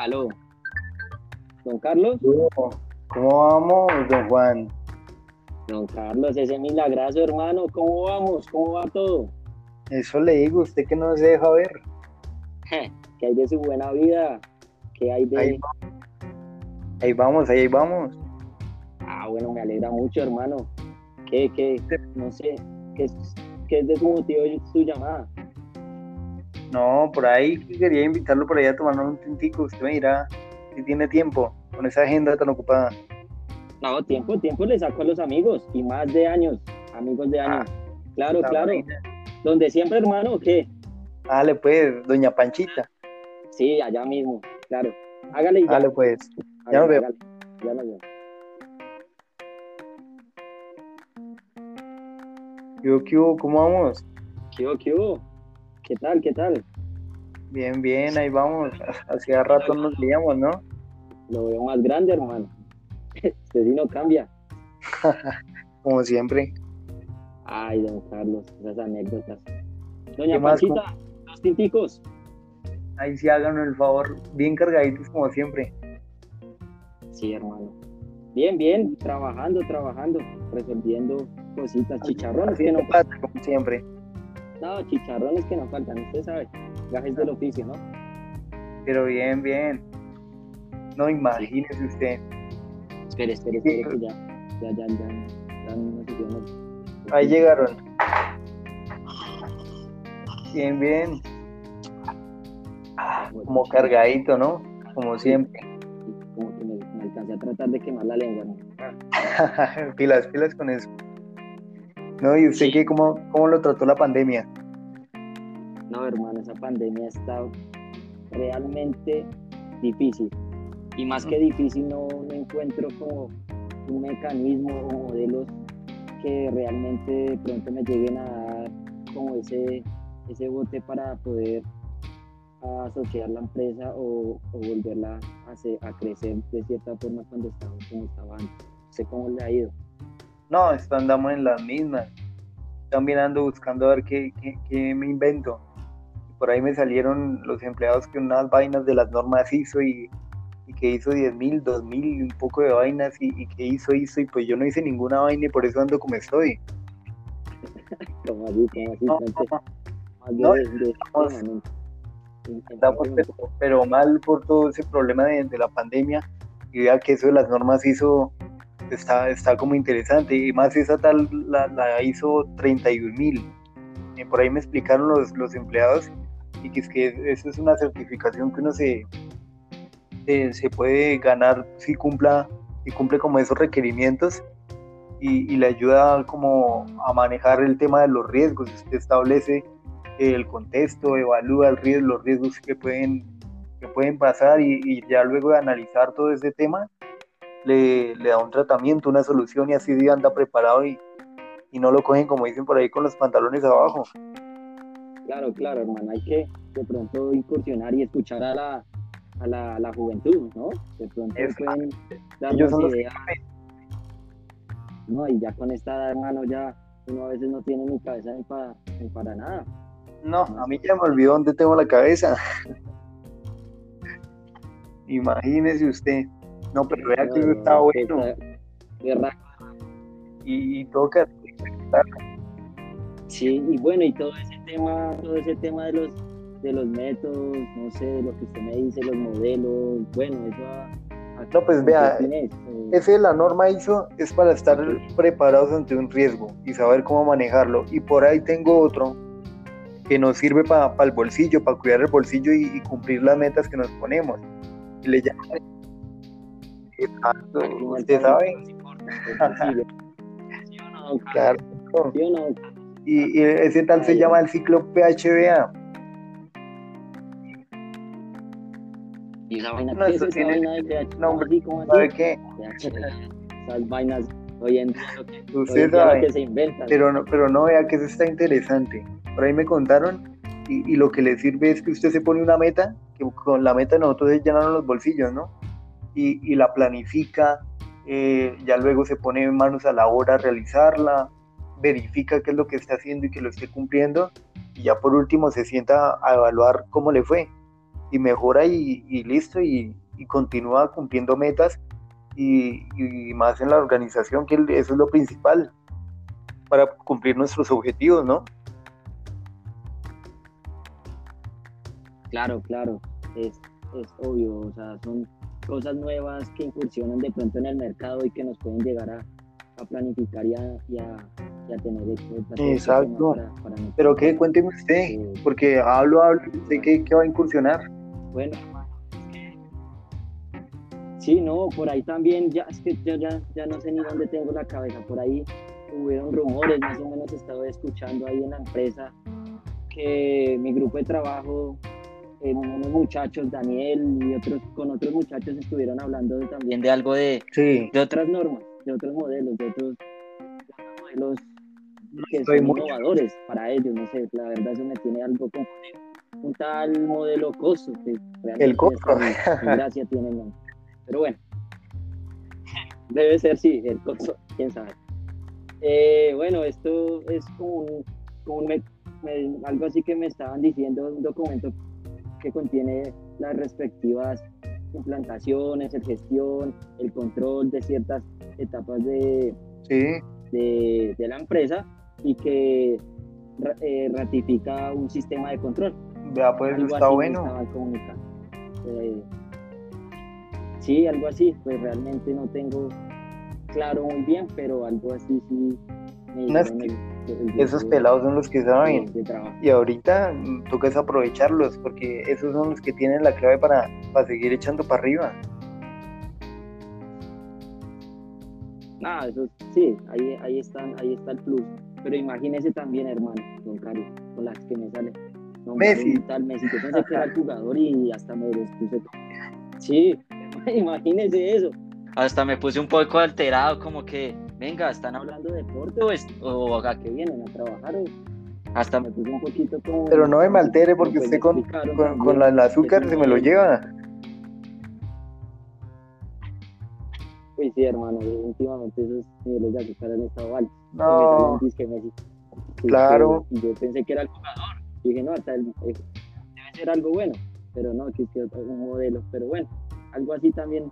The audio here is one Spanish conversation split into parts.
Aló. Don Carlos. ¿Cómo vamos, don Juan? Don Carlos, ese milagroso hermano, ¿cómo vamos? ¿Cómo va todo? Eso le digo, usted que no se deja ver. ¿Qué hay de su buena vida? ¿Qué hay de...? Ahí, ahí vamos, ahí vamos. Ah, bueno, me alegra mucho, hermano. ¿Qué, qué, no sé, qué es, qué es de su motivo de su llamada? No, por ahí quería invitarlo por allá a tomarnos un tintico. Usted me dirá si tiene tiempo con esa agenda tan ocupada. No, tiempo, tiempo le saco a los amigos y más de años, amigos de años. claro, claro. Donde siempre, hermano, ¿qué? Dale, pues, doña Panchita. Sí, allá mismo, claro. Hágale ya. Dale, pues. Ya nos vemos. Ya nos vemos. ¿Qué hubo, qué hubo? ¿Cómo vamos? ¿Qué hubo, qué hubo? ¿Qué tal, qué tal? Bien, bien, ahí vamos. Hacía rato nos veíamos, ¿no? Lo veo más grande, hermano. Este sí no cambia. Como siempre. Ay, don Carlos, esas anécdotas. Doña Panchita, dos tinticos. Ahí sí hagan el favor, bien cargaditos como siempre. Sí, hermano. Bien, bien, trabajando, trabajando, resolviendo cositas, chicharrones que no faltan, como siempre. No, chicharrones que no faltan, usted sabe, gajes del oficio, ¿no? Pero bien, bien. No imagínese usted. Espere, espere, espere, que ya, ya, ya, ya, ya no sé Ahí llegaron. Bien, bien. Como cargadito, ¿no? Como siempre. Como que me, me alcancé a tratar de quemar la lengua, ¿no? pilas, pilas con eso. No, ¿y usted qué? ¿Cómo, ¿Cómo lo trató la pandemia? No, hermano, esa pandemia ha estado realmente difícil. Y más que difícil, no, no encuentro como un mecanismo o modelos que realmente de pronto me lleguen a dar como ese, ese bote para poder asociar la empresa o, o volverla a, a, crecer de cierta forma cuando estaba, como estaba antes. No sé cómo le ha ido. No, andamos en las mismas. También ando buscando a ver qué, qué, qué me invento. Por ahí me salieron los empleados que unas vainas de las normas hizo y, y que hizo 10 mil, 2 mil y un poco de vainas y, y, que hizo, hizo y pues yo no hice ninguna vaina y por eso ando como estoy. como así, como así. No, no, no, estamos, pero, pero, mal por todo ese problema de, de, la pandemia y vea que eso de las normas hizo está, está como interesante y más esa tal la, la hizo 31 mil por ahí me explicaron los, los empleados y que es que eso es una certificación que uno se, se, se puede ganar si cumpla y cumple como esos requerimientos y, y, le ayuda como a manejar el tema de los riesgos. Usted establece el contexto, evalúa el riesgo, los riesgos que pueden, que pueden pasar y, y ya luego de analizar todo ese tema, le, le, da un tratamiento, una solución y así anda preparado y, y no lo cogen como dicen por ahí con los pantalones abajo. Claro, claro, hermano, hay que de pronto incursionar y escuchar a la, a la, a la juventud, ¿no? De pronto pueden darnos ideas. No, y ya con esta edad, hermano, ya uno a veces no tiene ni cabeza ni para, ni para nada. No, a mí ya me olvidó dónde tengo la cabeza. Imagínese usted. No, pero vea que eso está bueno. Y, y toca Sí, y bueno, y todo ese tema, todo ese tema de los de los métodos, no sé, de lo que usted me dice, los modelos, bueno, eso a, a No, pues vea, es, ese de la norma ISO es para estar preparados ante un riesgo y saber cómo manejarlo. Y por ahí tengo otro que nos sirve para pa el bolsillo, para cuidar el bolsillo y, y, cumplir las metas que nos ponemos. Le llaman... Exacto, usted sabe. claro. Y, y, ese tal se llama el ciclo PHBA. ¿Y esa vaina no, qué es esa tiene vaina de PHBA? nombre, ¿sabe qué? Esas vainas hoy en día lo que, Usted hoy en día sabe, lo que se inventan. pero no, pero no vea que eso está interesante. Por ahí me contaron y, y, lo que le sirve es que usted se pone una meta, que con la meta nosotros es llenar los bolsillos, ¿no? Y, y la planifica, eh, ya luego se pone manos a la obra a realizarla, verifica qué es lo que está haciendo y que lo esté cumpliendo y ya por último se sienta a evaluar cómo le fue. y mejora y, listo y, continúa cumpliendo metas y, más en la organización, que eso es lo principal para cumplir nuestros objetivos, ¿no? Claro, claro, es, es obvio, o sea, son cosas nuevas que incursionan de pronto en el mercado y que nos pueden llegar a, planificar y a, tener Exacto. Pero que cuénteme usted, porque hablo, hablo, ¿usted qué, qué va a incursionar? Bueno, sí, no, por ahí también, ya es que yo ya, ya no sé ni dónde tengo la cabeza, por ahí hubieron rumores, más o menos he estado escuchando ahí en la empresa que mi grupo de trabajo unos muchachos, Daniel y otros, con otros muchachos estuvieron hablando también de algo de, de otras normas, de otros modelos, de otros, modelos que son innovadores para ellos, no sé, la verdad eso me tiene algo como un tal modelo costo que el costo gracia tiene pero bueno debe ser sí el costo quién sabe. Eh, bueno esto es como, un, algo así que me estaban diciendo un documento que contiene las respectivas implantaciones, el gestión, el control de ciertas etapas de, de, la empresa y que eh, ratifica un sistema de control. Ya, pues está bueno. Eh, sí, algo así, pues realmente no tengo claro muy bien, pero algo así sí me esos pelados son los que saben. Y ahorita toca es aprovecharlos, porque esos son los que tienen la clave para, para seguir echando para arriba. Nada, eso sí, ahí, ahí, están, ahí está el plus. Pero imagínese también, hermano, don Cari, con las que me sale. Messi. Tal Messi, que pensé que era el jugador y hasta me puse. Sí, imagínese eso. Hasta me puse un poco alterado, como que venga, ¿están hablando de deporte o, acá que vienen a trabajar? hasta me puse un poquito como... Pero no me altere porque usted con, con, la, el azúcar se me lo lleva. Pues sí, hermano, últimamente esos niveles de azúcar han estado altos. No. claro. Yo pensé que era el jugador. Dije, no, hasta el, eh, debe ser algo bueno. Pero no, que es que un modelo. Pero bueno, algo así también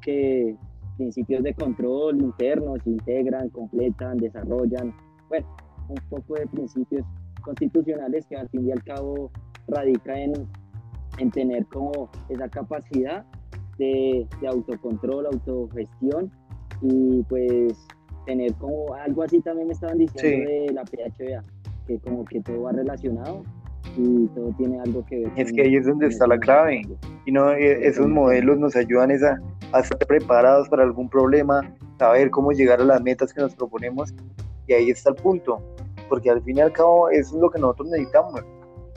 que principios de control internos, integran, completan, desarrollan, bueno, un poco de principios constitucionales que al fin y al cabo radica en, en tener como esa capacidad de, de, autocontrol, autogestión y pues tener como algo así también me estaban diciendo de la PHBA, que como que todo va relacionado y todo tiene algo que ver. Es que ahí es donde está la clave. Y no, eh, esos modelos nos ayudan a, a estar preparados para algún problema, saber cómo llegar a las metas que nos proponemos. Y ahí está el punto. Porque al fin y al cabo eso es lo que nosotros necesitamos.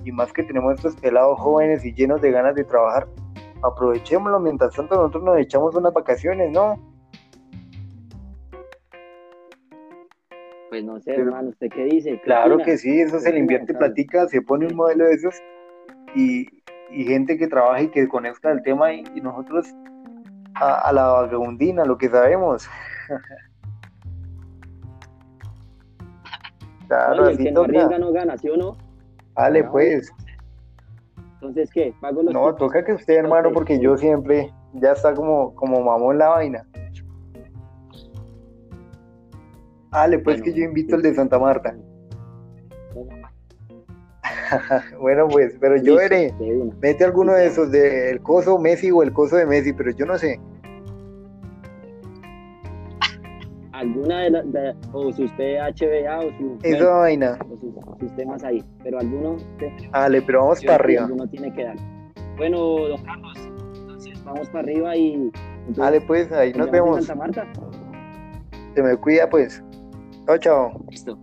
Y más que tenemos estos pelados jóvenes y llenos de ganas de trabajar, aprovechémoslo. Mientras tanto nosotros nos echamos unas vacaciones, ¿no? Pues no sé, hermano, ¿usted qué dice? claro que sí, eso se le invierte platica, se pone un modelo de esos y, gente que trabaja y que conozca el tema y, nosotros a, la vagabundina, lo que sabemos. claro, Oye, el que no arriesga no gana, ¿sí o no? Vale, pues. Entonces, ¿qué? ¿Pago los no, toca que usted, hermano, porque yo siempre ya está como, como mamón la vaina. Dale, pues que yo invito el de Santa Marta. bueno, pues, pero yo veré. Mete alguno de esos, del coso Messi o el coso de Messi, pero yo no sé. Alguna de, las, o sus PHBA o su. Esa vaina. O sus, sus, temas ahí, pero alguno. Dale, pero vamos para arriba. Alguno tiene que dar. Bueno, don Carlos, entonces vamos para arriba y. Dale, pues, ahí nos vemos. Santa Marta. Se me cuida, pues. Chao, chao. Listo.